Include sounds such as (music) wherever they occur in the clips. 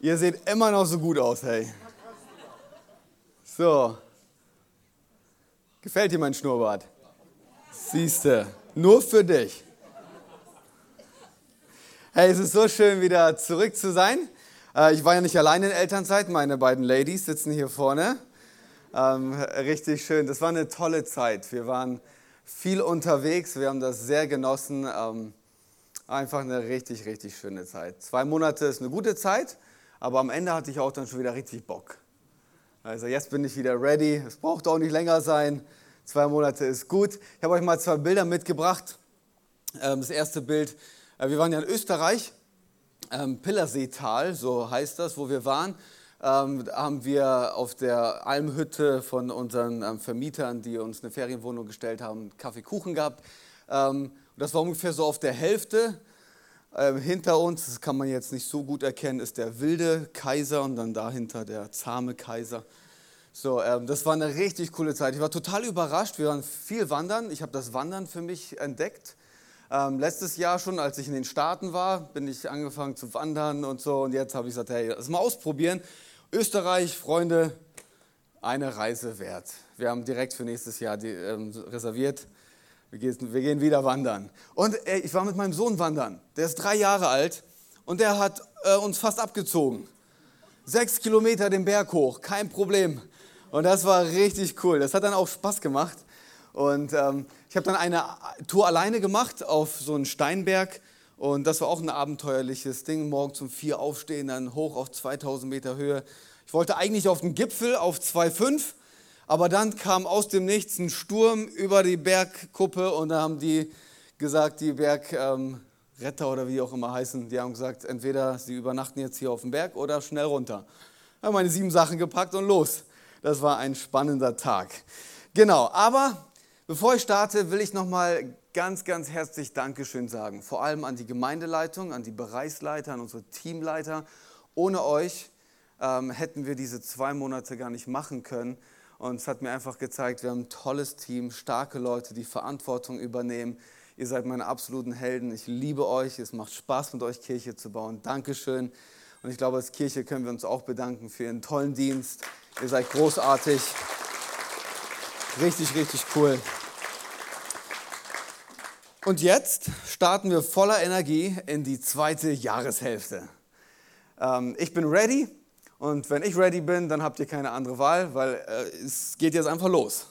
Ihr seht immer noch so gut aus, hey. So. Gefällt dir mein Schnurrbart? Siehste, nur für dich. Hey, es ist so schön, wieder zurück zu sein. Äh, ich war ja nicht allein in Elternzeit, meine beiden Ladies sitzen hier vorne. Ähm, richtig schön, das war eine tolle Zeit. Wir waren viel unterwegs, wir haben das sehr genossen. Ähm, einfach eine richtig, richtig schöne Zeit. Zwei Monate ist eine gute Zeit, aber am Ende hatte ich auch dann schon wieder richtig Bock. Also jetzt bin ich wieder ready. Es braucht auch nicht länger sein. Zwei Monate ist gut. Ich habe euch mal zwei Bilder mitgebracht. Ähm, das erste Bild, äh, wir waren ja in Österreich, ähm, Pillerseetal, so heißt das, wo wir waren. Ähm, haben wir auf der Almhütte von unseren Vermietern, die uns eine Ferienwohnung gestellt haben, Kaffee, Kuchen gehabt. das war ungefähr so auf der Hälfte. Hinter uns, das kann man jetzt nicht so gut erkennen, ist der wilde Kaiser und dann dahinter der zahme Kaiser. So, ähm, das war eine richtig coole Zeit. Ich war total überrascht. Wir waren viel wandern. Ich habe das Wandern für mich entdeckt. Ähm, letztes Jahr schon, als ich in den Staaten war, bin ich angefangen zu wandern und so. Und jetzt habe ich gesagt, hey, lass mal ausprobieren. Österreich, Freunde, eine Reise wert. Wir haben direkt für nächstes Jahr die, ähm, reserviert. Wir gehen, wir gehen, wieder wandern. Und ich war mit meinem Sohn wandern. Der ist drei Jahre alt und der hat äh, uns fast abgezogen. Sechs Kilometer den Berg hoch, kein Problem. Und das war richtig cool. Das hat dann auch Spaß gemacht. Und ähm, ich habe dann eine Tour alleine gemacht auf so einen Steinberg. Und das war auch ein abenteuerliches Ding. Morgen um vier aufstehen, dann hoch auf 2000 Meter Höhe. Ich wollte eigentlich auf den Gipfel auf 2,5. Aber dann kam aus dem Nichts ein Sturm über die Bergkuppe und da haben die gesagt, die Bergretter ähm, oder wie auch immer heißen, die haben gesagt, entweder sie übernachten jetzt hier auf dem Berg oder schnell runter. Ich habe meine sieben Sachen gepackt und los. Das war ein spannender Tag. Genau, aber bevor ich starte, will ich nochmal ganz, ganz herzlich Dankeschön sagen. Vor allem an die Gemeindeleitung, an die Bereichsleiter, an unsere Teamleiter. Ohne euch ähm, hätten wir diese zwei Monate gar nicht machen können. Und es hat mir einfach gezeigt, wir haben ein tolles Team, starke Leute, die Verantwortung übernehmen. Ihr seid meine absoluten Helden. Ich liebe euch. Es macht Spaß, mit euch Kirche zu bauen. Dankeschön. Und ich glaube, als Kirche können wir uns auch bedanken für Ihren tollen Dienst. Ihr seid großartig. Richtig, richtig cool. Und jetzt starten wir voller Energie in die zweite Jahreshälfte. Ähm, ich bin ready und wenn ich ready bin, dann habt ihr keine andere Wahl, weil äh, es geht jetzt einfach los.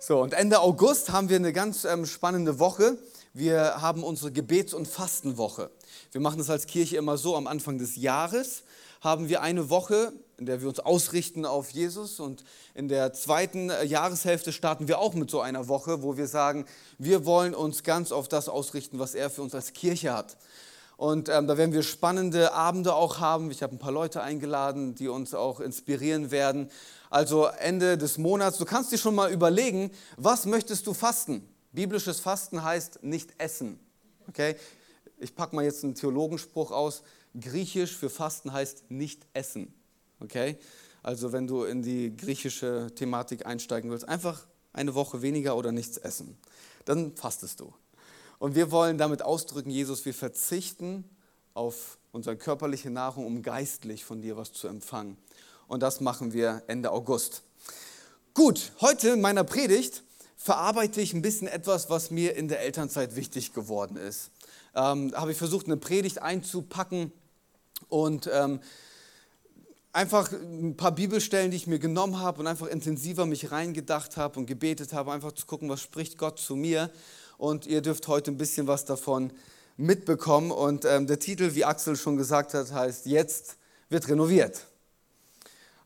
So, und Ende August haben wir eine ganz ähm, spannende Woche. Wir haben unsere Gebets- und Fastenwoche. Wir machen das als Kirche immer so am Anfang des Jahres haben wir eine Woche, in der wir uns ausrichten auf Jesus. Und in der zweiten äh, Jahreshälfte starten wir auch mit so einer Woche, wo wir sagen, wir wollen uns ganz auf das ausrichten, was er für uns als Kirche hat. Und ähm, da werden wir spannende Abende auch haben. Ich habe ein paar Leute eingeladen, die uns auch inspirieren werden. Also Ende des Monats, du kannst dir schon mal überlegen, was möchtest du fasten? Biblisches Fasten heißt nicht essen. Okay? Ich packe mal jetzt einen Theologenspruch aus. Griechisch für Fasten heißt nicht essen. Okay? Also wenn du in die griechische Thematik einsteigen willst, einfach eine Woche weniger oder nichts essen. Dann fastest du. Und wir wollen damit ausdrücken, Jesus, wir verzichten auf unsere körperliche Nahrung, um geistlich von dir was zu empfangen. Und das machen wir Ende August. Gut, heute in meiner Predigt verarbeite ich ein bisschen etwas, was mir in der Elternzeit wichtig geworden ist. Ähm, habe ich versucht, eine Predigt einzupacken, und ähm, einfach ein paar Bibelstellen, die ich mir genommen habe und einfach intensiver mich reingedacht habe und gebetet habe, einfach zu gucken, was spricht Gott zu mir. Und ihr dürft heute ein bisschen was davon mitbekommen. Und ähm, der Titel, wie Axel schon gesagt hat, heißt Jetzt wird renoviert.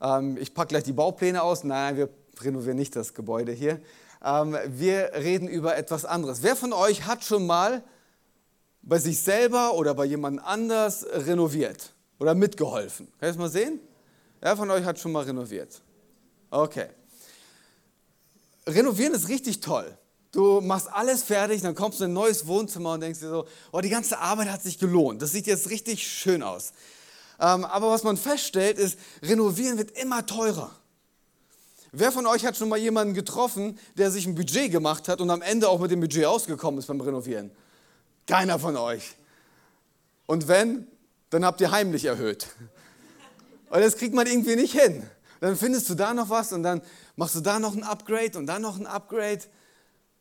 Ähm, ich packe gleich die Baupläne aus. Nein, wir renovieren nicht das Gebäude hier. Ähm, wir reden über etwas anderes. Wer von euch hat schon mal bei sich selber oder bei jemand anders renoviert oder mitgeholfen? Kann ich das mal sehen? Wer von euch hat schon mal renoviert? Okay. Renovieren ist richtig toll. Du machst alles fertig, dann kommst du in ein neues Wohnzimmer und denkst dir so, oh, die ganze Arbeit hat sich gelohnt. Das sieht jetzt richtig schön aus. Ähm, aber was man feststellt, ist, renovieren wird immer teurer. Wer von euch hat schon mal jemanden getroffen, der sich ein Budget gemacht hat und am Ende auch mit dem Budget ausgekommen ist beim Renovieren? Keiner von euch. Und wenn, dann habt ihr heimlich erhöht. Weil das kriegt man irgendwie nicht hin. Dann findest du da noch was und dann machst du da noch ein Upgrade und dann noch ein Upgrade.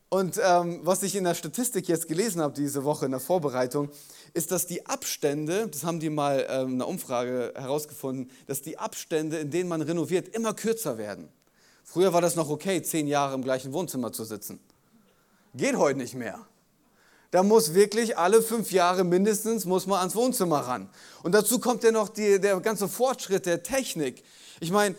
Und ähm, was ich in der Statistik jetzt gelesen habe diese Woche in der Vorbereitung, ist, dass die Abstände, das haben die mal ähm, in einer Umfrage herausgefunden, dass die Abstände, in denen man renoviert, immer kürzer werden. Früher war das noch okay, zehn Jahre im gleichen Wohnzimmer zu sitzen. Geht heute nicht mehr. Da muss wirklich alle fünf Jahre mindestens muss man ans Wohnzimmer ran. Und dazu kommt ja noch die, der ganze Fortschritt der Technik. Ich meine,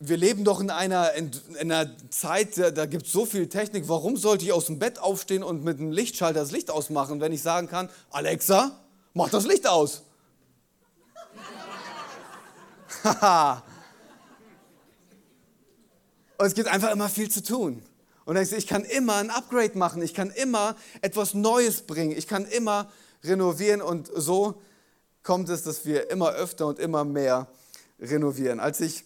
wir leben doch in einer, in, einer Zeit, da, da gibt es so viel Technik. Warum sollte ich aus dem Bett aufstehen und mit einem Lichtschalter das Licht ausmachen, wenn ich sagen kann, Alexa, mach das Licht aus? Haha. und es gibt einfach immer viel zu tun. Und ich kann immer ein Upgrade machen, ich kann immer etwas Neues bringen, ich kann immer renovieren und so kommt es, dass wir immer öfter und immer mehr renovieren. Als ich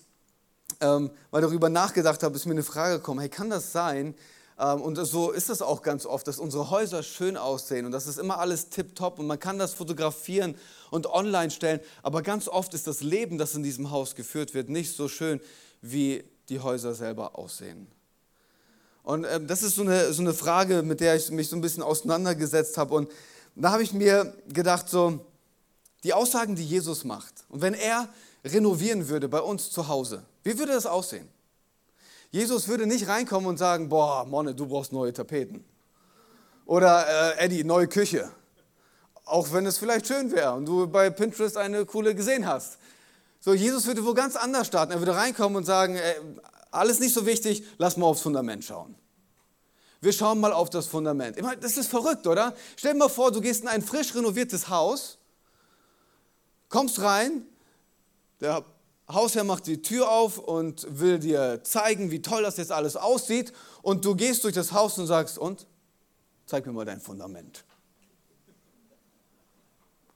ähm, mal darüber nachgedacht habe, ist mir eine Frage gekommen, hey, kann das sein, ähm, und so ist es auch ganz oft, dass unsere Häuser schön aussehen und das ist immer alles tipptopp und man kann das fotografieren und online stellen, aber ganz oft ist das Leben, das in diesem Haus geführt wird, nicht so schön, wie die Häuser selber aussehen. Und ähm, das ist so eine, so eine Frage, mit der ich mich so ein bisschen auseinandergesetzt habe. Und da habe ich mir gedacht, so, die Aussagen, die Jesus macht, und wenn er renovieren würde bei uns zu Hause, wie würde das aussehen? Jesus würde nicht reinkommen und sagen, boah, Monne, du brauchst neue Tapeten. Oder äh, Eddie, neue Küche. Auch wenn es vielleicht schön wäre und du bei Pinterest eine coole gesehen hast. So, Jesus würde wo ganz anders starten. Er würde reinkommen und sagen, ey, alles nicht so wichtig, lass mal aufs Fundament schauen. Wir schauen mal auf das Fundament. Ich meine, das ist verrückt, oder? Stell dir mal vor, du gehst in ein frisch renoviertes Haus, kommst rein, der Hausherr macht die Tür auf und will dir zeigen, wie toll das jetzt alles aussieht. Und du gehst durch das Haus und sagst, und? Zeig mir mal dein Fundament.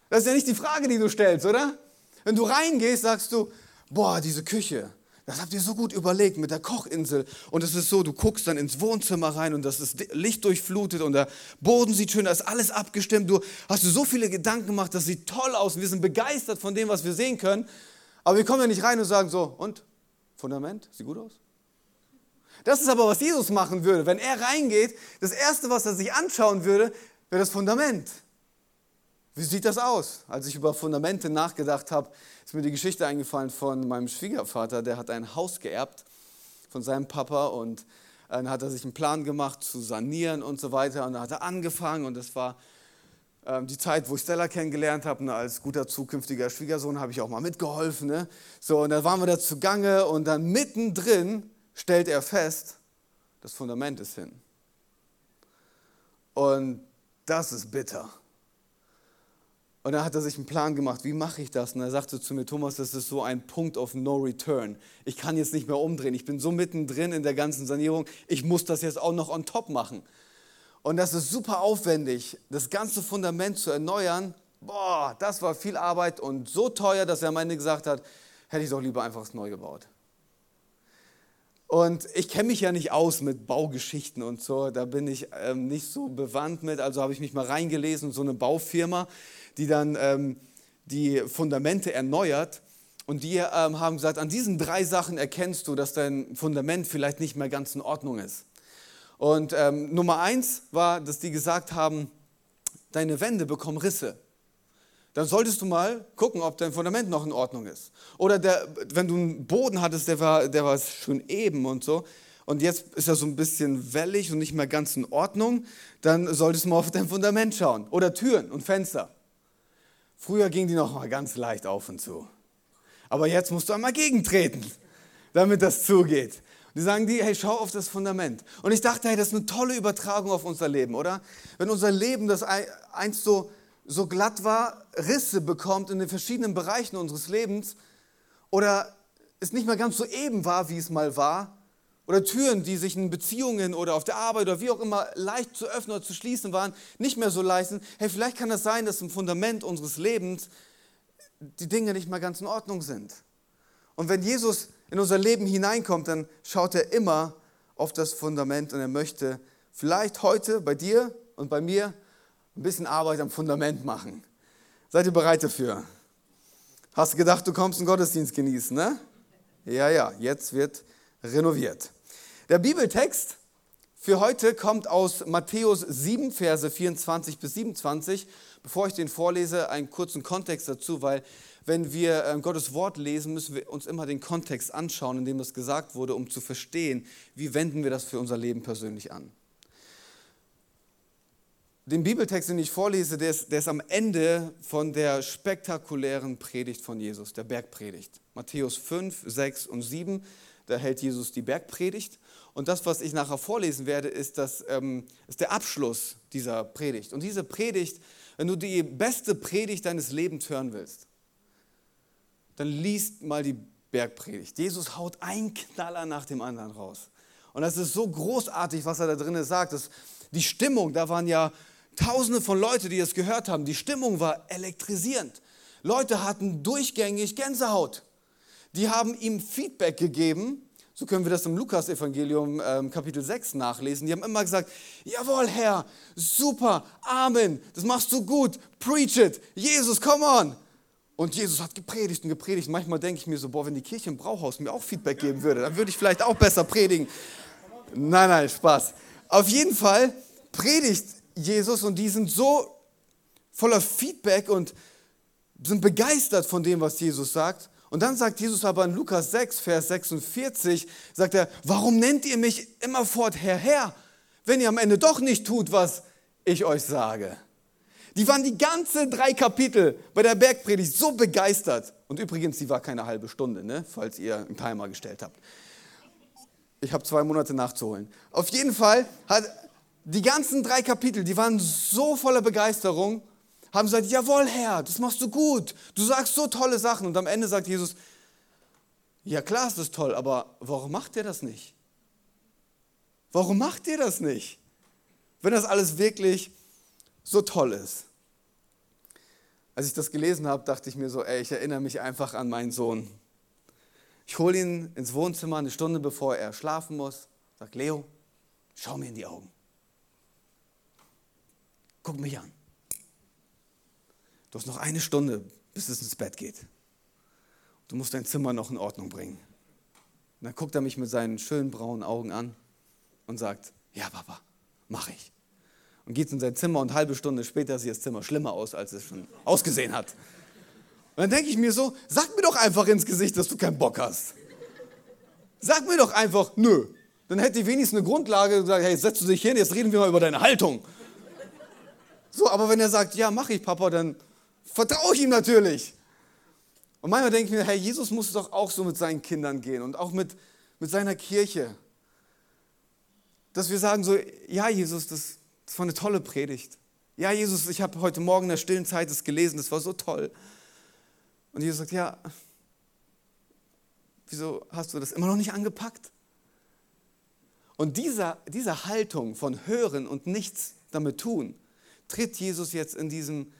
Das ist ja nicht die Frage, die du stellst, oder? Wenn du reingehst, sagst du, boah, diese Küche, das habt ihr so gut überlegt mit der Kochinsel. Und es ist so, du guckst dann ins Wohnzimmer rein und das ist Licht durchflutet und der Boden sieht schön, da ist alles abgestimmt. Du hast so viele Gedanken gemacht, das sieht toll aus. Wir sind begeistert von dem, was wir sehen können. Aber wir kommen ja nicht rein und sagen so, und? Fundament? Sieht gut aus? Das ist aber, was Jesus machen würde. Wenn er reingeht, das Erste, was er sich anschauen würde, wäre das Fundament. Wie sieht das aus? Als ich über Fundamente nachgedacht habe, ist mir die Geschichte eingefallen von meinem Schwiegervater. Der hat ein Haus geerbt von seinem Papa und dann hat er sich einen Plan gemacht zu sanieren und so weiter. Und dann hat er angefangen und das war die Zeit, wo ich Stella kennengelernt habe. Und als guter zukünftiger Schwiegersohn habe ich auch mal mitgeholfen. Ne? So, und dann waren wir da zugange und dann mittendrin stellt er fest, das Fundament ist hin. Und das ist bitter. Und dann hat er sich einen Plan gemacht, wie mache ich das? Und er sagte zu mir, Thomas, das ist so ein Punkt of no return. Ich kann jetzt nicht mehr umdrehen. Ich bin so mittendrin in der ganzen Sanierung. Ich muss das jetzt auch noch on top machen. Und das ist super aufwendig, das ganze Fundament zu erneuern. Boah, das war viel Arbeit und so teuer, dass er am Ende gesagt hat, hätte ich doch lieber einfach neu gebaut. Und ich kenne mich ja nicht aus mit Baugeschichten und so, da bin ich ähm, nicht so bewandt mit, also habe ich mich mal reingelesen, so eine Baufirma, die dann ähm, die Fundamente erneuert. Und die ähm, haben gesagt, an diesen drei Sachen erkennst du, dass dein Fundament vielleicht nicht mehr ganz in Ordnung ist. Und ähm, Nummer eins war, dass die gesagt haben, deine Wände bekommen Risse. Dann solltest du mal gucken, ob dein Fundament noch in Ordnung ist. Oder der, wenn du einen Boden hattest, der war, der war schön eben und so, und jetzt ist er so ein bisschen wellig und nicht mehr ganz in Ordnung, dann solltest du mal auf dein Fundament schauen. Oder Türen und Fenster. Früher ging die noch mal ganz leicht auf und zu. Aber jetzt musst du einmal gegentreten, (laughs) damit das zugeht. Die sagen die, hey, schau auf das Fundament. Und ich dachte, hey, das ist eine tolle Übertragung auf unser Leben, oder? Wenn unser Leben das einst so so glatt war, Risse bekommt in den verschiedenen Bereichen unseres Lebens oder es nicht mehr ganz so eben war, wie es mal war oder Türen, die sich in Beziehungen oder auf der Arbeit oder wie auch immer leicht zu öffnen oder zu schließen waren, nicht mehr so leicht sind. Hey, vielleicht kann das sein, dass im Fundament unseres Lebens die Dinge nicht mehr ganz in Ordnung sind. Und wenn Jesus in unser Leben hineinkommt, dann schaut er immer auf das Fundament und er möchte vielleicht heute bei dir und bei mir ein bisschen Arbeit am Fundament machen. Seid ihr bereit dafür? Hast du gedacht, du kommst einen Gottesdienst genießen, ne? Ja, ja, jetzt wird renoviert. Der Bibeltext für heute kommt aus Matthäus 7, Verse 24 bis 27. Bevor ich den vorlese, einen kurzen Kontext dazu, weil wenn wir ähm, Gottes Wort lesen, müssen wir uns immer den Kontext anschauen, in dem das gesagt wurde, um zu verstehen, wie wenden wir das für unser Leben persönlich an. Den Bibeltext, den ich vorlese, der ist, der ist am Ende von der spektakulären Predigt von Jesus, der Bergpredigt. Matthäus 5, 6 und 7, da hält Jesus die Bergpredigt. Und das, was ich nachher vorlesen werde, ist, das, ähm, ist der Abschluss dieser Predigt. Und diese Predigt, wenn du die beste Predigt deines Lebens hören willst, dann liest mal die Bergpredigt. Jesus haut einen Knaller nach dem anderen raus. Und das ist so großartig, was er da drinnen sagt. Das, die Stimmung, da waren ja Tausende von Leuten, die das gehört haben. Die Stimmung war elektrisierend. Leute hatten durchgängig Gänsehaut. Die haben ihm Feedback gegeben. So können wir das im Lukas-Evangelium ähm, Kapitel 6 nachlesen. Die haben immer gesagt, jawohl Herr, super, Amen, das machst du gut, preach it, Jesus, come on. Und Jesus hat gepredigt und gepredigt. Manchmal denke ich mir so, boah, wenn die Kirche im Brauhaus mir auch Feedback geben würde, dann würde ich vielleicht auch besser predigen. Nein, nein, Spaß. Auf jeden Fall predigt Jesus und die sind so voller Feedback und sind begeistert von dem, was Jesus sagt. Und dann sagt Jesus aber in Lukas 6, Vers 46, sagt er, warum nennt ihr mich immerfort Herr, Herr, wenn ihr am Ende doch nicht tut, was ich euch sage? Die waren die ganze drei Kapitel bei der Bergpredigt so begeistert. Und übrigens, die war keine halbe Stunde, ne? falls ihr einen Timer gestellt habt. Ich habe zwei Monate nachzuholen. Auf jeden Fall hat, die ganzen drei Kapitel, die waren so voller Begeisterung, haben gesagt, jawohl Herr, das machst du gut, du sagst so tolle Sachen. Und am Ende sagt Jesus, ja klar ist das toll, aber warum macht ihr das nicht? Warum macht ihr das nicht? Wenn das alles wirklich so toll ist. Als ich das gelesen habe, dachte ich mir so, ey, ich erinnere mich einfach an meinen Sohn. Ich hole ihn ins Wohnzimmer eine Stunde bevor er schlafen muss, sag Leo, schau mir in die Augen. Guck mich an. Du hast noch eine Stunde, bis es ins Bett geht. Du musst dein Zimmer noch in Ordnung bringen. Und dann guckt er mich mit seinen schönen braunen Augen an und sagt, ja Papa, mach ich. Und geht in sein Zimmer und eine halbe Stunde später sieht das Zimmer schlimmer aus, als es schon ausgesehen hat. Und dann denke ich mir so, sag mir doch einfach ins Gesicht, dass du keinen Bock hast. Sag mir doch einfach, nö. Dann hätte ich wenigstens eine Grundlage und gesagt, hey, setz du dich hin, jetzt reden wir mal über deine Haltung. So, aber wenn er sagt, ja, mach ich, Papa, dann vertraue ich ihm natürlich. Und manchmal denke ich mir, hey, Jesus muss doch auch so mit seinen Kindern gehen und auch mit, mit seiner Kirche. Dass wir sagen so, ja, Jesus, das, das war eine tolle Predigt. Ja, Jesus, ich habe heute Morgen in der stillen Zeit das gelesen, das war so toll. Und Jesus sagt, ja, wieso hast du das immer noch nicht angepackt? Und dieser, diese Haltung von Hören und nichts damit tun, tritt Jesus jetzt in diesem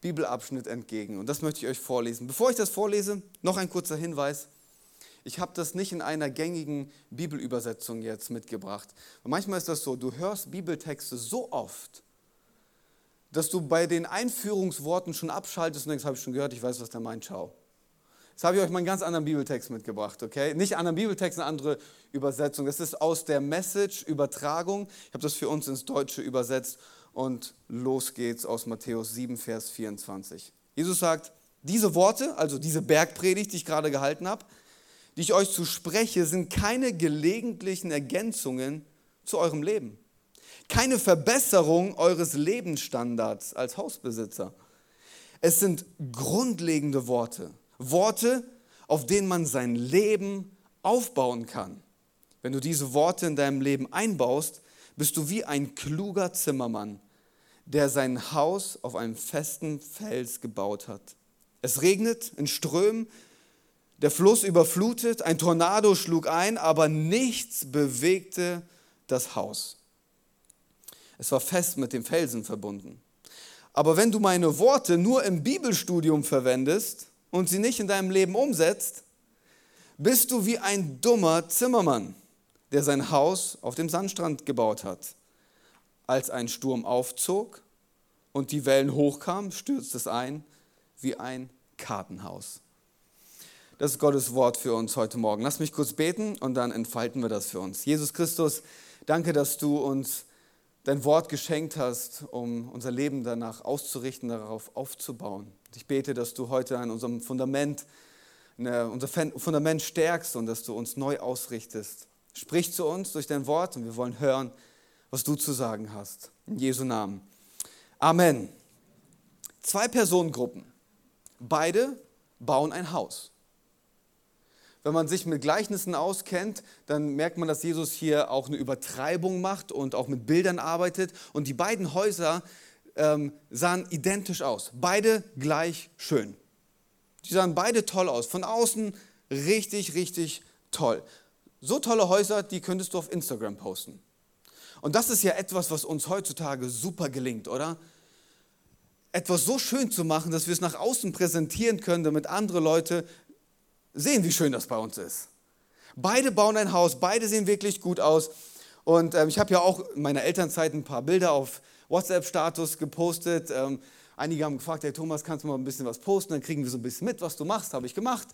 Bibelabschnitt entgegen. Und das möchte ich euch vorlesen. Bevor ich das vorlese, noch ein kurzer Hinweis. Ich habe das nicht in einer gängigen Bibelübersetzung jetzt mitgebracht. Manchmal ist das so, du hörst Bibeltexte so oft, dass du bei den Einführungsworten schon abschaltest und denkst, habe ich schon gehört, ich weiß, was der meint, schau. Jetzt habe ich euch mal einen ganz anderen Bibeltext mitgebracht, okay? Nicht anderen Bibeltext, eine andere Übersetzung. Das ist aus der Message-Übertragung. Ich habe das für uns ins Deutsche übersetzt und los geht's aus Matthäus 7, Vers 24. Jesus sagt, diese Worte, also diese Bergpredigt, die ich gerade gehalten habe, die ich euch zu spreche, sind keine gelegentlichen Ergänzungen zu eurem Leben. Keine Verbesserung eures Lebensstandards als Hausbesitzer. Es sind grundlegende Worte. Worte, auf denen man sein Leben aufbauen kann. Wenn du diese Worte in deinem Leben einbaust, bist du wie ein kluger Zimmermann, der sein Haus auf einem festen Fels gebaut hat. Es regnet in Strömen, der Fluss überflutet, ein Tornado schlug ein, aber nichts bewegte das Haus. Es war fest mit dem Felsen verbunden. Aber wenn du meine Worte nur im Bibelstudium verwendest und sie nicht in deinem Leben umsetzt, bist du wie ein dummer Zimmermann, der sein Haus auf dem Sandstrand gebaut hat. Als ein Sturm aufzog und die Wellen hochkamen, stürzt es ein wie ein Kartenhaus. Das ist Gottes Wort für uns heute Morgen. Lass mich kurz beten und dann entfalten wir das für uns. Jesus Christus, danke, dass du uns dein Wort geschenkt hast, um unser Leben danach auszurichten, darauf aufzubauen. Ich bete, dass du heute an unserem Fundament, ne, unser Fundament stärkst und dass du uns neu ausrichtest. Sprich zu uns durch dein Wort und wir wollen hören, was du zu sagen hast. In Jesu Namen. Amen. Zwei Personengruppen. Beide bauen ein Haus. Wenn man sich mit Gleichnissen auskennt, dann merkt man, dass Jesus hier auch eine Übertreibung macht und auch mit Bildern arbeitet. Und die beiden Häuser ähm, sahen identisch aus. Beide gleich schön. Die sahen beide toll aus. Von außen richtig, richtig toll. So tolle Häuser, die könntest du auf Instagram posten. Und das ist ja etwas, was uns heutzutage super gelingt, oder? Etwas so schön zu machen, dass wir es nach außen präsentieren können, damit andere Leute sehen, wie schön das bei uns ist. Beide bauen ein Haus, beide sehen wirklich gut aus. Und ähm, ich habe ja auch in meiner Elternzeit ein paar Bilder auf WhatsApp-Status gepostet. Ähm, einige haben gefragt, hey Thomas, kannst du mal ein bisschen was posten? Dann kriegen wir so ein bisschen mit, was du machst. Habe ich gemacht.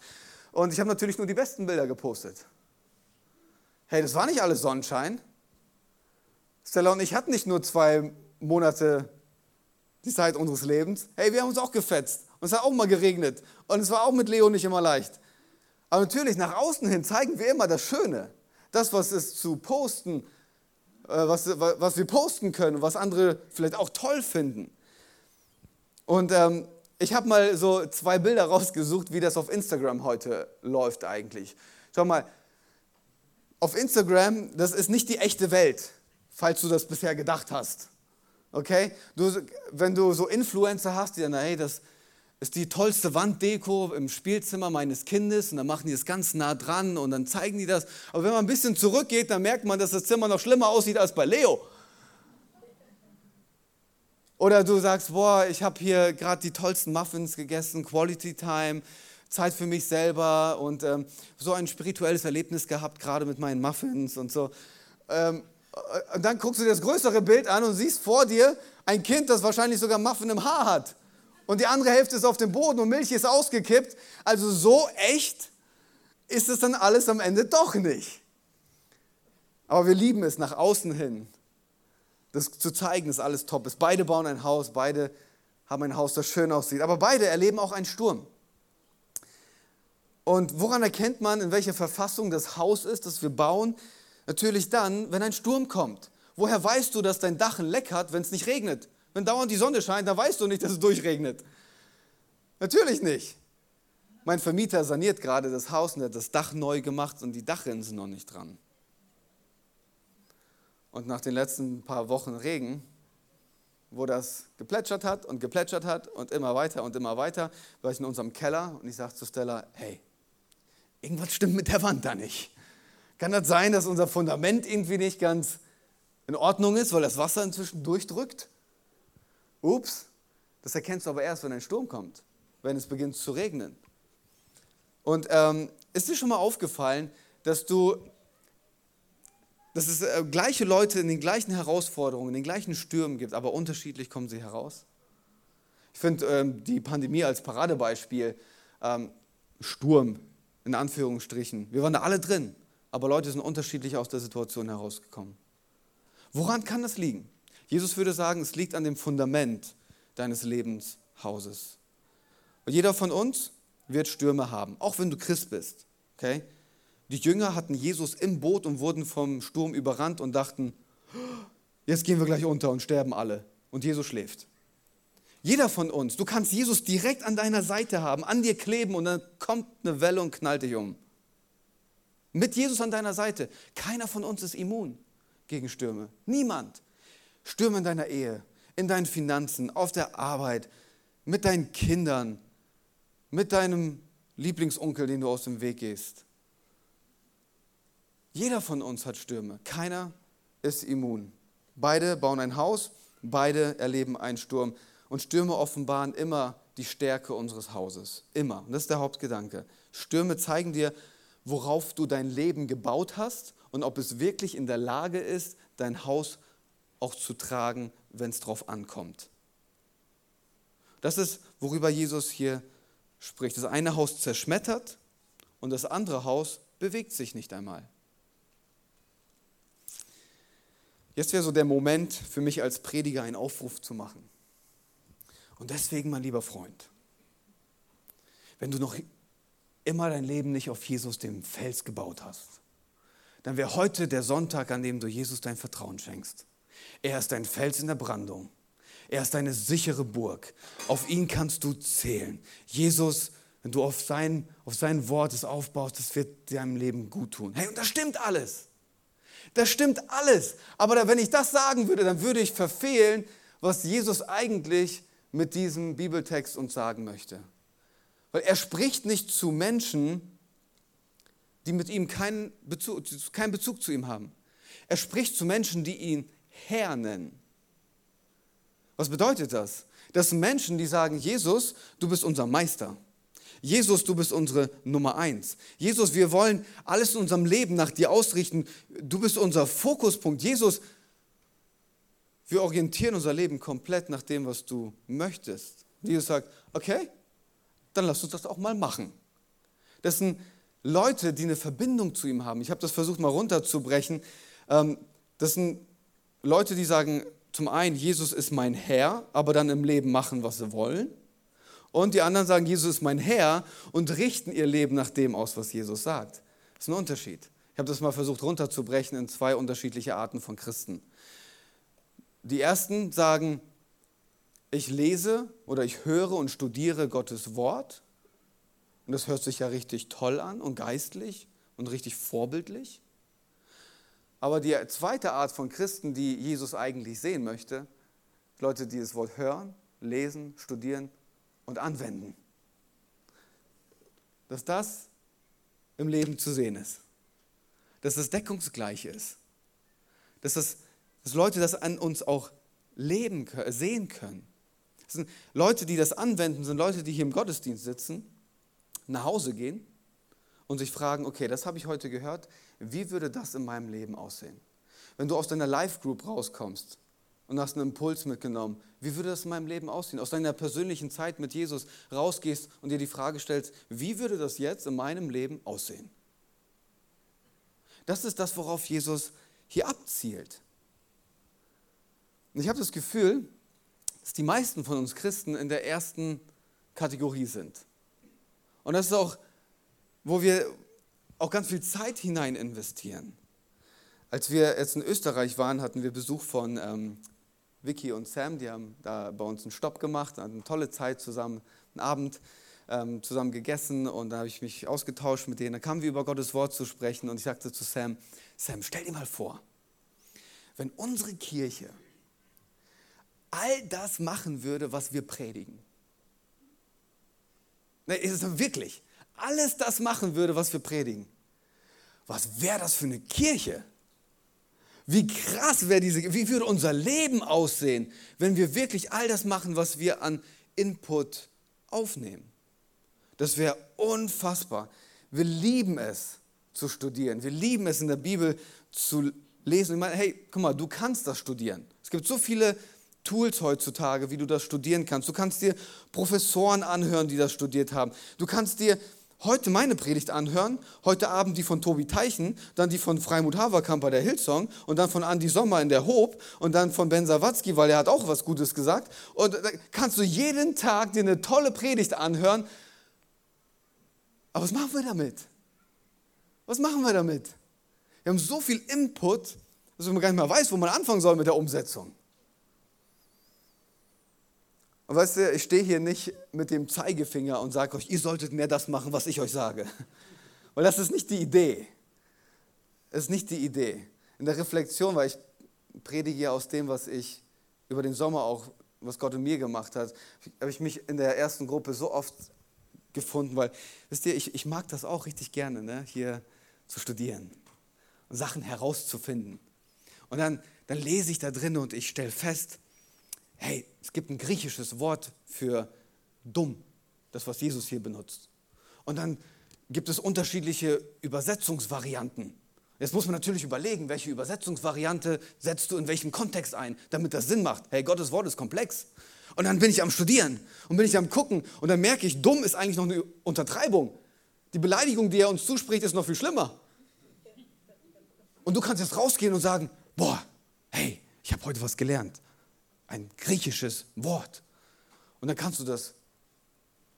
Und ich habe natürlich nur die besten Bilder gepostet. Hey, das war nicht alles Sonnenschein. Stella und ich hatten nicht nur zwei Monate die Zeit unseres Lebens. Hey, wir haben uns auch gefetzt. Und es hat auch mal geregnet. Und es war auch mit Leo nicht immer leicht. Aber natürlich, nach außen hin zeigen wir immer das Schöne. Das, was es zu posten, äh, was, was wir posten können, was andere vielleicht auch toll finden. Und ähm, ich habe mal so zwei Bilder (laughs) rausgesucht, wie das auf Instagram heute läuft eigentlich. Schau mal, auf Instagram, das ist nicht die echte Welt, falls du das bisher gedacht hast. Okay? Du, wenn du so Influencer hast, die dann, hey, das, ist die tollste Wanddeko im Spielzimmer meines Kindes und dann machen die es ganz nah dran und dann zeigen die das. Aber wenn man ein bisschen zurückgeht, dann merkt man, dass das Zimmer noch schlimmer aussieht als bei Leo. Oder du sagst, boah, ich habe hier gerade die tollsten Muffins gegessen, Quality Time, Zeit für mich selber und ähm, so ein spirituelles Erlebnis gehabt, gerade mit meinen Muffins und so. Ähm, und dann guckst du dir das größere Bild an und siehst vor dir ein Kind, das wahrscheinlich sogar Muffin im Haar hat und die andere Hälfte ist auf dem Boden und Milch ist ausgekippt. Also so echt ist es dann alles am Ende doch nicht. Aber wir lieben es nach außen hin, das zu zeigen, dass alles top ist. Beide bauen ein Haus, beide haben ein Haus, das schön aussieht, aber beide erleben auch einen Sturm. Und woran erkennt man, in welcher Verfassung das Haus ist, das wir bauen? Natürlich dann, wenn ein Sturm kommt. Woher weißt du, dass dein Dach ein Leck hat, wenn es nicht regnet? Wenn dauernd die Sonne scheint, dann weißt du nicht, dass es durchregnet. Natürlich nicht. Mein Vermieter saniert gerade das Haus und hat das Dach neu gemacht und die Dachrinnen sind noch nicht dran. Und nach den letzten paar Wochen Regen, wo das geplätschert hat und geplätschert hat und immer weiter und immer weiter, war ich in unserem Keller und ich sage zu Stella, hey, irgendwas stimmt mit der Wand da nicht. Kann das sein, dass unser Fundament irgendwie nicht ganz in Ordnung ist, weil das Wasser inzwischen durchdrückt? Ups, das erkennst du aber erst, wenn ein Sturm kommt, wenn es beginnt zu regnen. Und ähm, ist dir schon mal aufgefallen, dass du, dass es äh, gleiche Leute in den gleichen Herausforderungen, in den gleichen Stürmen gibt, aber unterschiedlich kommen sie heraus? Ich finde ähm, die Pandemie als Paradebeispiel, ähm, Sturm in Anführungsstrichen. Wir waren da alle drin, aber Leute sind unterschiedlich aus der Situation herausgekommen. Woran kann das liegen? Jesus würde sagen, es liegt an dem Fundament deines Lebenshauses. Und jeder von uns wird Stürme haben, auch wenn du Christ bist. Okay? Die Jünger hatten Jesus im Boot und wurden vom Sturm überrannt und dachten, jetzt gehen wir gleich unter und sterben alle. Und Jesus schläft. Jeder von uns, du kannst Jesus direkt an deiner Seite haben, an dir kleben und dann kommt eine Welle und knallt dich um. Mit Jesus an deiner Seite. Keiner von uns ist immun gegen Stürme. Niemand. Stürme in deiner Ehe, in deinen Finanzen, auf der Arbeit, mit deinen Kindern, mit deinem Lieblingsonkel, den du aus dem Weg gehst. Jeder von uns hat Stürme. Keiner ist immun. Beide bauen ein Haus, beide erleben einen Sturm. Und Stürme offenbaren immer die Stärke unseres Hauses. Immer. Und das ist der Hauptgedanke. Stürme zeigen dir, worauf du dein Leben gebaut hast und ob es wirklich in der Lage ist, dein Haus auch zu tragen, wenn es drauf ankommt. Das ist, worüber Jesus hier spricht. Das eine Haus zerschmettert und das andere Haus bewegt sich nicht einmal. Jetzt wäre so der Moment für mich als Prediger einen Aufruf zu machen. Und deswegen, mein lieber Freund, wenn du noch immer dein Leben nicht auf Jesus, dem Fels, gebaut hast, dann wäre heute der Sonntag, an dem du Jesus dein Vertrauen schenkst. Er ist dein Fels in der Brandung. Er ist deine sichere Burg. Auf ihn kannst du zählen. Jesus, wenn du auf sein, auf sein Wort es aufbaust, das wird deinem Leben gut tun. Hey, und das stimmt alles. Das stimmt alles. Aber wenn ich das sagen würde, dann würde ich verfehlen, was Jesus eigentlich mit diesem Bibeltext uns sagen möchte. Weil er spricht nicht zu Menschen, die mit ihm keinen Bezug, keinen Bezug zu ihm haben. Er spricht zu Menschen, die ihn Herr nennen. Was bedeutet das? Das sind Menschen, die sagen, Jesus, du bist unser Meister. Jesus, du bist unsere Nummer eins. Jesus, wir wollen alles in unserem Leben nach dir ausrichten. Du bist unser Fokuspunkt. Jesus, wir orientieren unser Leben komplett nach dem, was du möchtest. Jesus sagt, okay, dann lass uns das auch mal machen. Das sind Leute, die eine Verbindung zu ihm haben. Ich habe das versucht mal runterzubrechen. Ähm, das sind Leute, die sagen, zum einen, Jesus ist mein Herr, aber dann im Leben machen, was sie wollen. Und die anderen sagen, Jesus ist mein Herr und richten ihr Leben nach dem aus, was Jesus sagt. Das ist ein Unterschied. Ich habe das mal versucht runterzubrechen in zwei unterschiedliche Arten von Christen. Die ersten sagen, ich lese oder ich höre und studiere Gottes Wort. Und das hört sich ja richtig toll an und geistlich und richtig vorbildlich. Aber die zweite Art von Christen, die Jesus eigentlich sehen möchte, Leute, die das Wort hören, lesen, studieren und anwenden. Dass das im Leben zu sehen ist. Dass das deckungsgleich ist. Dass, das, dass Leute das an uns auch leben, sehen können. Das sind Leute, die das anwenden, sind Leute, die hier im Gottesdienst sitzen, nach Hause gehen und sich fragen, okay, das habe ich heute gehört, wie würde das in meinem Leben aussehen? Wenn du aus deiner Life-Group rauskommst und hast einen Impuls mitgenommen. Wie würde das in meinem Leben aussehen? Aus deiner persönlichen Zeit mit Jesus rausgehst und dir die Frage stellst, wie würde das jetzt in meinem Leben aussehen? Das ist das, worauf Jesus hier abzielt. Und ich habe das Gefühl, dass die meisten von uns Christen in der ersten Kategorie sind. Und das ist auch, wo wir auch ganz viel Zeit hinein investieren. Als wir jetzt in Österreich waren, hatten wir Besuch von ähm, Vicky und Sam, die haben da bei uns einen Stopp gemacht, hatten eine tolle Zeit zusammen, einen Abend ähm, zusammen gegessen und da habe ich mich ausgetauscht mit denen. Da kamen wir über Gottes Wort zu sprechen und ich sagte zu Sam, Sam, stell dir mal vor, wenn unsere Kirche all das machen würde, was wir predigen. Ne, ist es wirklich, alles das machen würde, was wir predigen. Was wäre das für eine Kirche? Wie krass wäre diese, wie würde unser Leben aussehen, wenn wir wirklich all das machen, was wir an Input aufnehmen. Das wäre unfassbar. Wir lieben es zu studieren. Wir lieben es in der Bibel zu lesen. Ich meine, hey, guck mal, du kannst das studieren. Es gibt so viele Tools heutzutage, wie du das studieren kannst. Du kannst dir Professoren anhören, die das studiert haben. Du kannst dir heute meine Predigt anhören, heute Abend die von Tobi Teichen, dann die von Freimut Haverkamp bei der Hillsong und dann von Andy Sommer in der Hob und dann von Ben Sawatzki, weil er hat auch was Gutes gesagt. Und da kannst du jeden Tag dir eine tolle Predigt anhören. Aber was machen wir damit? Was machen wir damit? Wir haben so viel Input, dass man gar nicht mehr weiß, wo man anfangen soll mit der Umsetzung. Und weißt du, ich stehe hier nicht mit dem Zeigefinger und sage euch, ihr solltet mehr das machen, was ich euch sage. (laughs) Weil das ist nicht die Idee. Das ist nicht die Idee. In der Reflexion, weil ich predige aus dem, was ich über den Sommer auch, was Gott in mir gemacht hat, habe ich mich in der ersten Gruppe so oft gefunden, weil, wisst ihr, ich, ich mag das auch richtig gerne, ne? hier zu studieren und Sachen herauszufinden. Und dann, dann lese ich da drin und ich stelle fest, hey, es gibt ein griechisches Wort für dumm, das, was Jesus hier benutzt. Und dann gibt es unterschiedliche Übersetzungsvarianten. Jetzt muss man natürlich überlegen, welche Übersetzungsvariante setzt du in welchem Kontext ein, damit das Sinn macht. Hey, Gottes Wort ist komplex. Und dann bin ich am Studieren und bin ich am Gucken und dann merke ich, dumm ist eigentlich noch eine Untertreibung. Die Beleidigung, die er uns zuspricht, ist noch viel schlimmer. Und du kannst jetzt rausgehen und sagen, boah, hey, ich habe heute was gelernt. Ein griechisches Wort. Und dann kannst du das,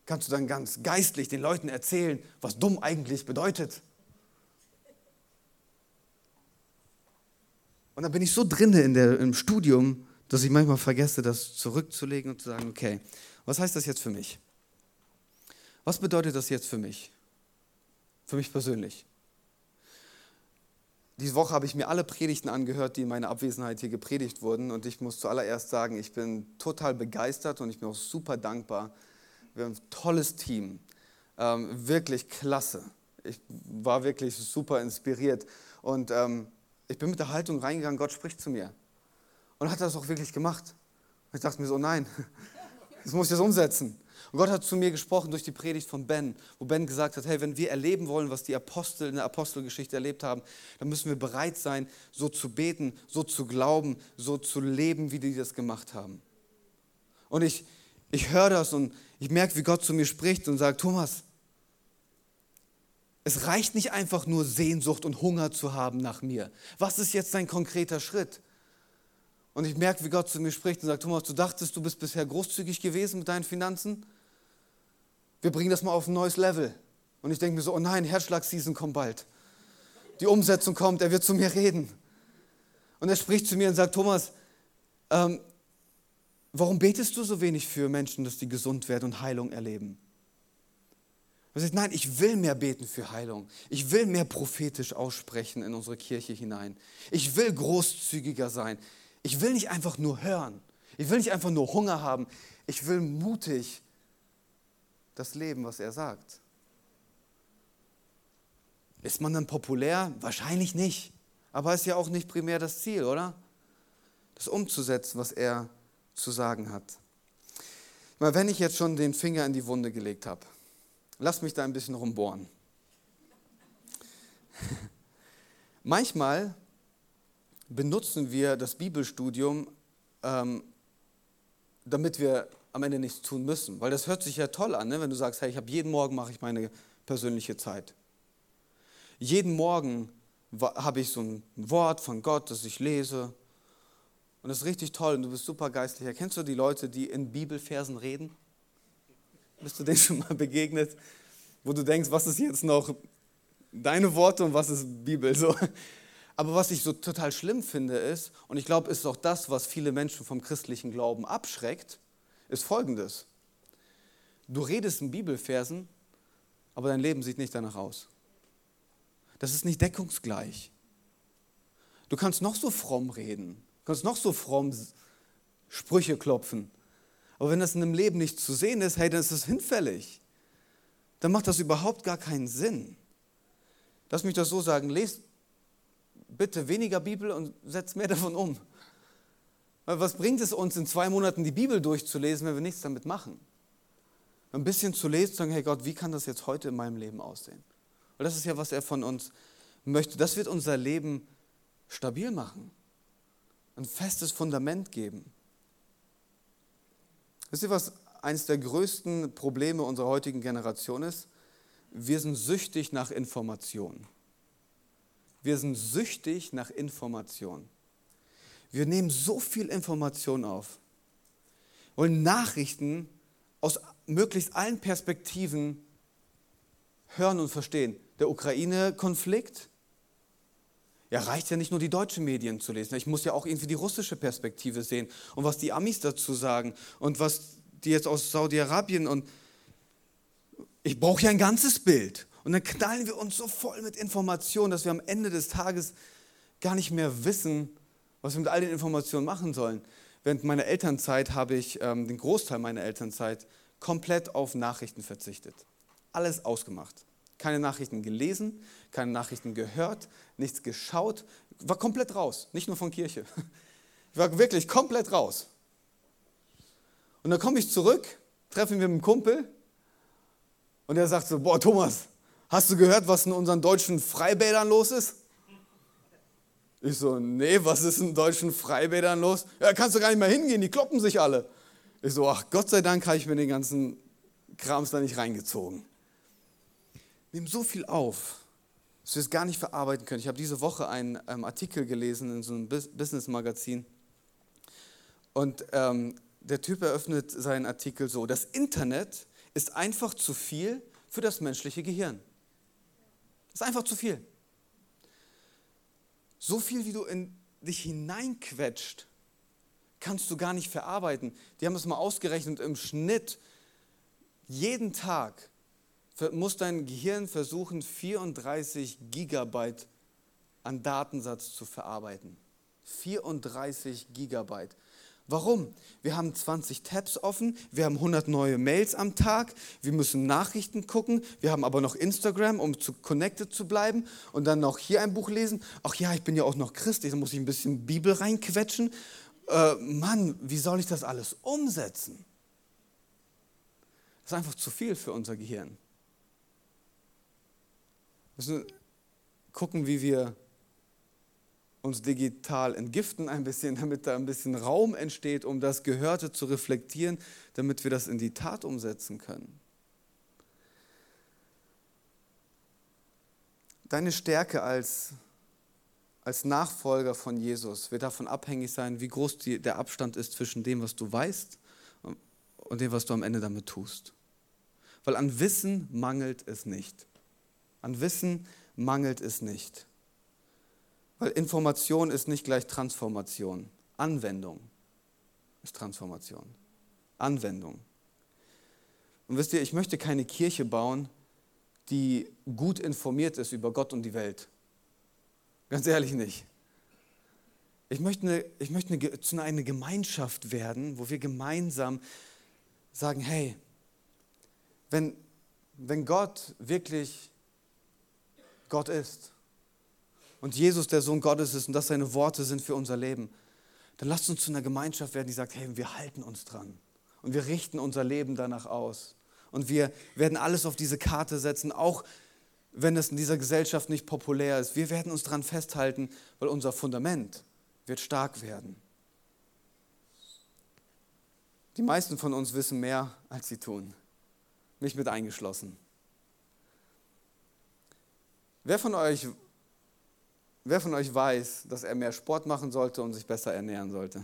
kannst du dann ganz geistlich den Leuten erzählen, was dumm eigentlich bedeutet. Und dann bin ich so drinne in der, im Studium, dass ich manchmal vergesse, das zurückzulegen und zu sagen, okay, was heißt das jetzt für mich? Was bedeutet das jetzt für mich? Für mich persönlich. Diese Woche habe ich mir alle Predigten angehört, die in meiner Abwesenheit hier gepredigt wurden. Und ich muss zuallererst sagen, ich bin total begeistert und ich bin auch super dankbar. Wir haben ein tolles Team. Ähm, wirklich klasse. Ich war wirklich super inspiriert. Und ähm, ich bin mit der Haltung reingegangen, Gott spricht zu mir. Und hat das auch wirklich gemacht. Ich dachte mir so, nein, (laughs) das muss ich jetzt umsetzen. Und Gott hat zu mir gesprochen durch die Predigt von Ben, wo Ben gesagt hat, hey, wenn wir erleben wollen, was die Apostel in der Apostelgeschichte erlebt haben, dann müssen wir bereit sein, so zu beten, so zu glauben, so zu leben, wie die das gemacht haben. Und ich, ich höre das und ich merke, wie Gott zu mir spricht und sagt, Thomas, es reicht nicht einfach nur Sehnsucht und Hunger zu haben nach mir. Was ist jetzt dein konkreter Schritt? Und ich merke, wie Gott zu mir spricht und sagt, Thomas, du dachtest, du bist bisher großzügig gewesen mit deinen Finanzen? Wir bringen das mal auf ein neues Level. Und ich denke mir so, oh nein, Herzschlag-Season kommt bald. Die Umsetzung kommt, er wird zu mir reden. Und er spricht zu mir und sagt, Thomas, ähm, warum betest du so wenig für Menschen, dass die gesund werden und Heilung erleben? Und sagt, nein, ich will mehr beten für Heilung. Ich will mehr prophetisch aussprechen in unsere Kirche hinein. Ich will großzügiger sein. Ich will nicht einfach nur hören. Ich will nicht einfach nur Hunger haben. Ich will mutig das leben, was er sagt. Ist man dann populär? Wahrscheinlich nicht. Aber ist ja auch nicht primär das Ziel, oder? Das umzusetzen, was er zu sagen hat. Mal, wenn ich jetzt schon den Finger in die Wunde gelegt habe, lass mich da ein bisschen rumbohren. (laughs) Manchmal benutzen wir das Bibelstudium, ähm, damit wir am Ende nichts tun müssen. Weil das hört sich ja toll an, ne? wenn du sagst, hey, ich habe jeden Morgen mache ich meine persönliche Zeit. Jeden Morgen habe ich so ein Wort von Gott, das ich lese. Und das ist richtig toll und du bist super geistlich. Erkennst du die Leute, die in Bibelversen reden? Bist du denen schon mal begegnet? Wo du denkst, was ist jetzt noch deine Worte und was ist Bibel? So. Aber was ich so total schlimm finde ist, und ich glaube, ist auch das, was viele Menschen vom christlichen Glauben abschreckt, ist folgendes. Du redest in Bibelversen, aber dein Leben sieht nicht danach aus. Das ist nicht deckungsgleich. Du kannst noch so fromm reden, du kannst noch so fromm Sprüche klopfen, aber wenn das in einem Leben nicht zu sehen ist, hey, dann ist das hinfällig. Dann macht das überhaupt gar keinen Sinn. Lass mich das so sagen, lest bitte weniger Bibel und setzt mehr davon um. Was bringt es uns, in zwei Monaten die Bibel durchzulesen, wenn wir nichts damit machen? Ein bisschen zu lesen, zu sagen, hey Gott, wie kann das jetzt heute in meinem Leben aussehen? Weil das ist ja, was er von uns möchte. Das wird unser Leben stabil machen. Ein festes Fundament geben. Wisst ihr, was eines der größten Probleme unserer heutigen Generation ist? Wir sind süchtig nach Information. Wir sind süchtig nach Information. Wir nehmen so viel Information auf, wollen Nachrichten aus möglichst allen Perspektiven hören und verstehen. Der Ukraine-Konflikt, ja, reicht ja nicht nur die deutschen Medien zu lesen. Ich muss ja auch irgendwie die russische Perspektive sehen und was die Amis dazu sagen und was die jetzt aus Saudi-Arabien und ich brauche ja ein ganzes Bild. Und dann knallen wir uns so voll mit Informationen, dass wir am Ende des Tages gar nicht mehr wissen, was wir mit all den Informationen machen sollen. während meiner Elternzeit habe ich ähm, den Großteil meiner Elternzeit komplett auf Nachrichten verzichtet. Alles ausgemacht. Keine Nachrichten gelesen, keine Nachrichten gehört, nichts geschaut. War komplett raus, nicht nur von Kirche. (laughs) Ich war wirklich komplett raus. Und dann komme ich zurück, treffe mich mit einem Kumpel und er sagt so, boah Thomas, hast du gehört, was in unseren deutschen Freibädern los ist? Ich so, nee, was ist in deutschen Freibädern los? Ja, kannst du gar nicht mehr hingehen, die kloppen sich alle. Ich so, ach Gott sei Dank habe ich mir den ganzen Krams da nicht reingezogen. Nimm so viel auf, dass wir es gar nicht verarbeiten können. Ich habe diese Woche einen ähm, Artikel gelesen in so einem Business-Magazin und ähm, der Typ eröffnet seinen Artikel so, das Internet ist einfach zu viel für das menschliche Gehirn. Ist einfach zu viel. So viel, wie du in dich hineinquetscht, kannst du gar nicht verarbeiten. Die haben es mal ausgerechnet, im Schnitt jeden Tag muss dein Gehirn versuchen, 34 Gigabyte an Datensatz zu verarbeiten. 34 Gigabyte. Warum? Wir haben 20 Tabs offen, wir haben 100 neue Mails am Tag, wir müssen Nachrichten gucken, wir haben aber noch Instagram, um zu connected zu bleiben und dann noch hier ein Buch lesen. Ach ja, ich bin ja auch noch Christ, da muss ich ein bisschen Bibel reinquetschen. Äh, Mann, wie soll ich das alles umsetzen? Das ist einfach zu viel für unser Gehirn. Wir müssen gucken, wie wir uns digital entgiften ein bisschen, (laughs) damit da ein bisschen Raum entsteht, um das Gehörte zu reflektieren, damit wir das in die Tat umsetzen können. Deine Stärke als, als Nachfolger von Jesus wird davon abhängig sein, wie groß die, der Abstand ist zwischen dem, was du weißt und dem, was du am Ende damit tust. Weil an Wissen mangelt es nicht. An Wissen mangelt es nicht. Weil Information ist nicht gleich Transformation. Anwendung ist Transformation. Anwendung. Und wisst ihr, ich möchte keine Kirche bauen, die gut informiert ist über Gott und die Welt. Ganz ehrlich nicht. Ich möchte, eine, ich möchte eine, zu einer Gemeinschaft werden, wo wir gemeinsam sagen, hey, wenn, wenn Gott wirklich Gott ist, und Jesus der Sohn Gottes ist und das seine Worte sind für unser Leben, dann lasst uns zu einer Gemeinschaft werden, die sagt, hey, wir halten uns dran und wir richten unser Leben danach aus. Und wir werden alles auf diese Karte setzen, auch wenn es in dieser Gesellschaft nicht populär ist. Wir werden uns daran festhalten, weil unser Fundament wird stark werden. Die meisten von uns wissen mehr, als sie tun. Mich mit eingeschlossen. Wer von euch Wer von euch weiß, dass er mehr Sport machen sollte und sich besser ernähren sollte?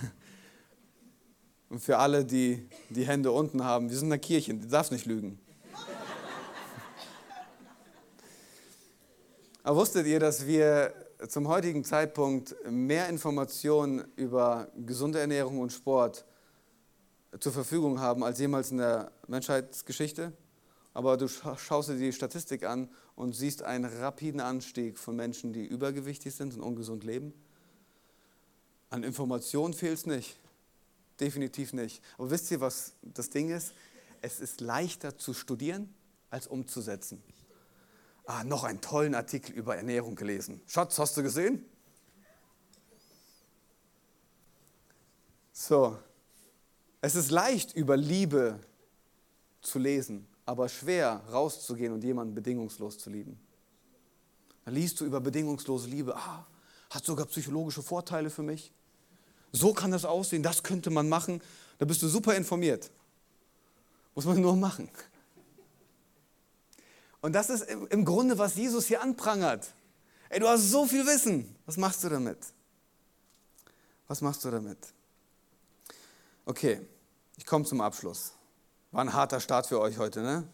(laughs) Und für alle, die die Hände unten haben, wir sind in der Kirche, du darfst nicht lügen. (laughs) Aber wusstet ihr, dass wir zum heutigen Zeitpunkt mehr Informationen über gesunde Ernährung und Sport zur Verfügung haben als jemals in der Menschheitsgeschichte? Aber du schaust dir die Statistik an und siehst einen rapiden Anstieg von Menschen, die übergewichtig sind und ungesund leben. An Informationen fehlt es nicht. Definitiv nicht. Aber wisst ihr, was das Ding ist? Es ist leichter zu studieren, als umzusetzen. Ah, noch einen tollen Artikel über Ernährung gelesen. Schatz, hast du gesehen? So, es ist leicht, über Liebe zu lesen aber schwer rauszugehen und jemanden bedingungslos zu lieben. Dann liest du über bedingungslose Liebe, ah, hat sogar psychologische Vorteile für mich. So kann das aussehen, das könnte man machen. Da bist du super informiert. Muss man nur machen. Und das ist im Grunde, was Jesus hier anprangert. Ey, du hast so viel Wissen. Was machst du damit? Was machst du damit? Okay, ich komme zum Abschluss. War ein harter Start für euch heute, ne?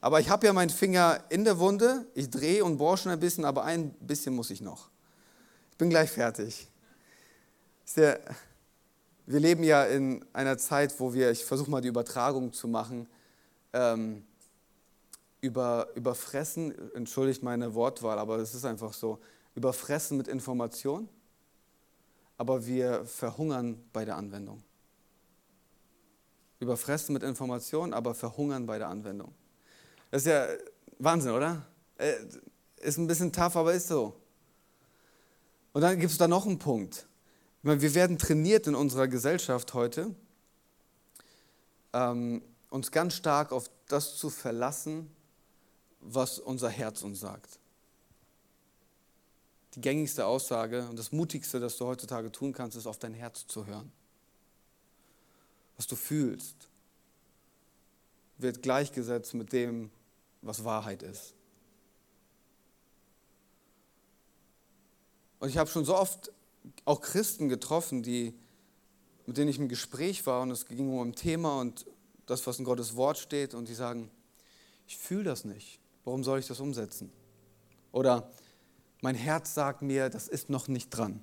Aber ich habe ja meinen Finger in der Wunde. Ich drehe und bohre schon ein bisschen, aber ein bisschen muss ich noch. Ich bin gleich fertig. wir leben ja in einer Zeit, wo wir, ich versuche mal die Übertragung zu machen, ähm, über, überfressen, entschuldigt meine Wortwahl, aber es ist einfach so, überfressen mit Information. aber wir verhungern bei der Anwendung. Überfressen mit Informationen, aber verhungern bei der Anwendung. Das ist ja Wahnsinn, oder? Äh, ist ein bisschen tough, aber ist so. Und dann gibt es da noch einen Punkt. Wir werden trainiert in unserer Gesellschaft heute, ähm, uns ganz stark auf das zu verlassen, was unser Herz uns sagt. Die gängigste Aussage und das Mutigste, das du heutzutage tun kannst, ist auf dein Herz zu hören. Was du fühlst, wird gleichgesetzt mit dem, was Wahrheit ist. Und ich habe schon so oft auch Christen getroffen, die, mit denen ich im Gespräch war und es ging um ein Thema und das, was in Gottes Wort steht und die sagen, ich fühle das nicht. Warum soll ich das umsetzen? Oder mein Herz sagt mir, das ist noch nicht dran.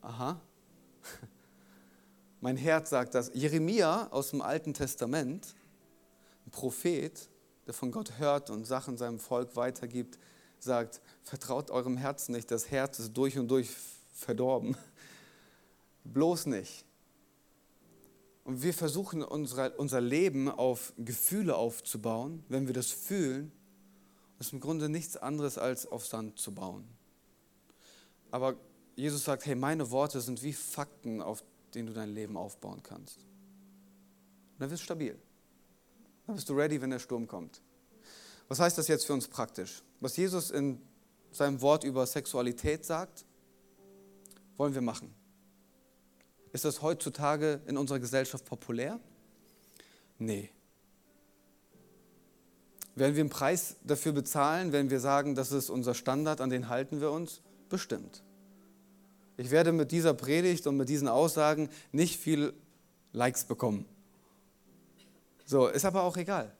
Aha. (laughs) Mein Herz sagt das. Jeremia aus dem Alten Testament, ein Prophet, der von Gott hört und Sachen seinem Volk weitergibt, sagt, vertraut eurem Herzen nicht, das Herz ist durch und durch verdorben. (laughs) Bloß nicht. Und wir versuchen unsere, unser Leben auf Gefühle aufzubauen. Wenn wir das fühlen, ist im Grunde nichts anderes als auf Sand zu bauen. Aber Jesus sagt, hey, meine Worte sind wie Fakten, auf denen du dein Leben aufbauen kannst. Und dann wirst du stabil. Dann bist du ready, wenn der Sturm kommt. Was heißt das jetzt für uns praktisch? Was Jesus in seinem Wort über Sexualität sagt, wollen wir machen. Ist das heutzutage in unserer Gesellschaft populär? Nee. Werden wir einen Preis dafür bezahlen, wenn wir sagen, das ist unser Standard, an den halten wir uns? Bestimmt. Ich werde mit dieser Predigt und mit diesen Aussagen nicht viel Likes bekommen. So, ist aber auch egal.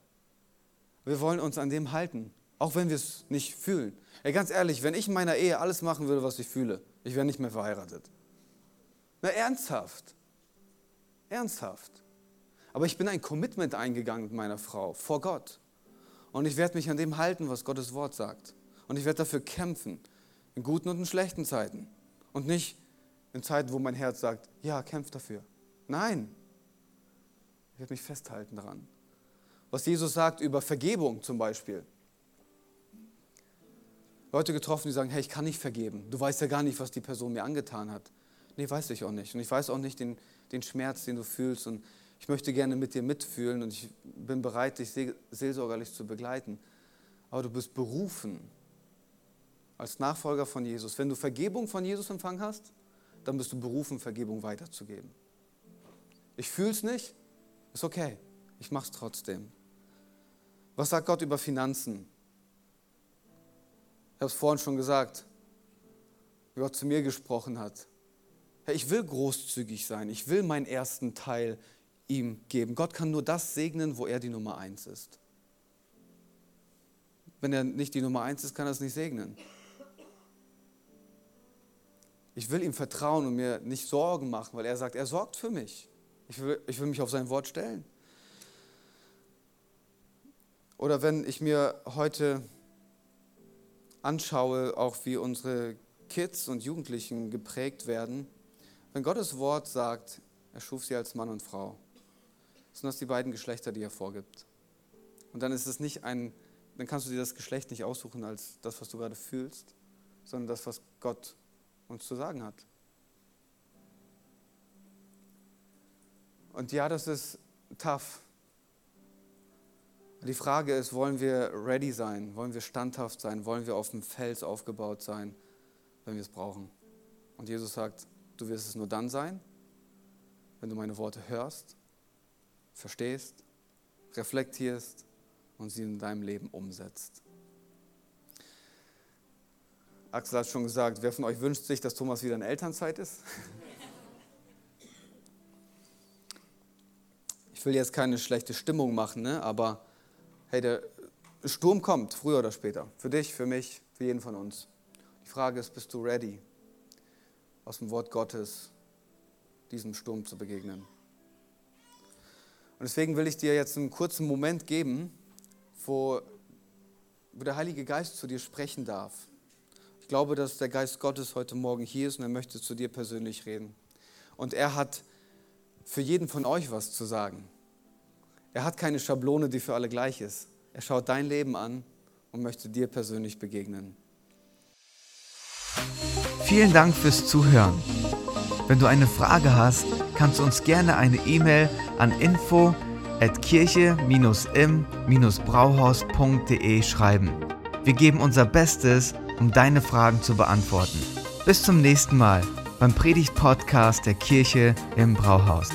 Wir wollen uns an dem halten, auch wenn wir es nicht fühlen. Ey, ganz ehrlich, wenn ich in meiner Ehe alles machen würde, was ich fühle, ich wäre nicht mehr verheiratet. Na, ernsthaft. Ernsthaft. Aber ich bin ein Commitment eingegangen mit meiner Frau vor Gott. Und ich werde mich an dem halten, was Gottes Wort sagt. Und ich werde dafür kämpfen, in guten und in schlechten Zeiten. Und nicht in Zeiten, wo mein Herz sagt, ja, kämpf dafür. Nein. Ich werde mich festhalten daran was Jesus sagt über Vergebung zum Beispiel. Leute getroffen, die sagen, hey, ich kann nicht vergeben. Du weißt ja gar nicht, was die Person mir angetan hat. Nee, weiß ich auch nicht. Und ich weiß auch nicht den, den Schmerz, den du fühlst. Und ich möchte gerne mit dir mitfühlen und ich bin bereit, dich seelsorgerlich zu begleiten. Aber du bist berufen als Nachfolger von Jesus. Wenn du Vergebung von Jesus empfangen hast, dann bist du berufen, Vergebung weiterzugeben. Ich fühle es nicht, ist okay. Ich mache es trotzdem. Was sagt Gott über Finanzen? Ich habe es vorhin schon gesagt, wie Gott zu mir gesprochen hat. Hey, ich will großzügig sein. Ich will meinen ersten Teil ihm geben. Gott kann nur das segnen, wo er die Nummer eins ist. Wenn er nicht die Nummer eins ist, kann er es nicht segnen. Ich will ihm vertrauen und mir nicht Sorgen machen, weil er sagt, er sorgt für mich. Ich will, ich will mich auf sein Wort stellen. Oder wenn ich mir heute anschaue, auch wie unsere Kids und Jugendlichen geprägt werden, wenn Gottes Wort sagt, er schuf sie als Mann und Frau, sind das die beiden Geschlechter, die er vorgibt. Und dann ist es nicht ein, dann kannst du dir das Geschlecht nicht aussuchen als das, was du gerade fühlst, sondern das, was Gott uns zu sagen hat. Und ja, das ist tough, die Frage ist, wollen wir ready sein? Wollen wir standhaft sein? Wollen wir auf dem Fels aufgebaut sein, wenn wir es brauchen? Und Jesus sagt, du wirst es nur dann sein, wenn du meine Worte hörst, verstehst, reflektierst und sie in deinem Leben umsetzt. Axel hat schon gesagt, wer von euch wünscht sich, dass Thomas wieder in Elternzeit ist? Ich will jetzt keine schlechte Stimmung machen, ne? aber hey, der Sturm kommt, früher oder später. Für dich, für mich, für jeden von uns. Die Frage ist, bist du ready, aus dem Wort Gottes diesem Sturm zu begegnen? Und deswegen will ich dir jetzt einen kurzen Moment geben, wo, wo der Heilige Geist zu dir sprechen darf. Glaube, dass der Geist Gottes heute Morgen hier ist und er möchte zu dir persönlich reden. Und er hat für jeden von euch was zu sagen. Er hat keine Schablone, die für alle gleich ist. Er schaut dein Leben an und möchte dir persönlich begegnen. Vielen Dank fürs Zuhören. Wenn du eine Frage hast, kannst du uns gerne eine E-Mail an info at kirche-im-brauhaus.de schreiben. Wir geben unser Bestes, um deine Fragen zu beantworten. Bis zum nächsten Mal beim Predigt-Podcast der Kirche im Brauhaus.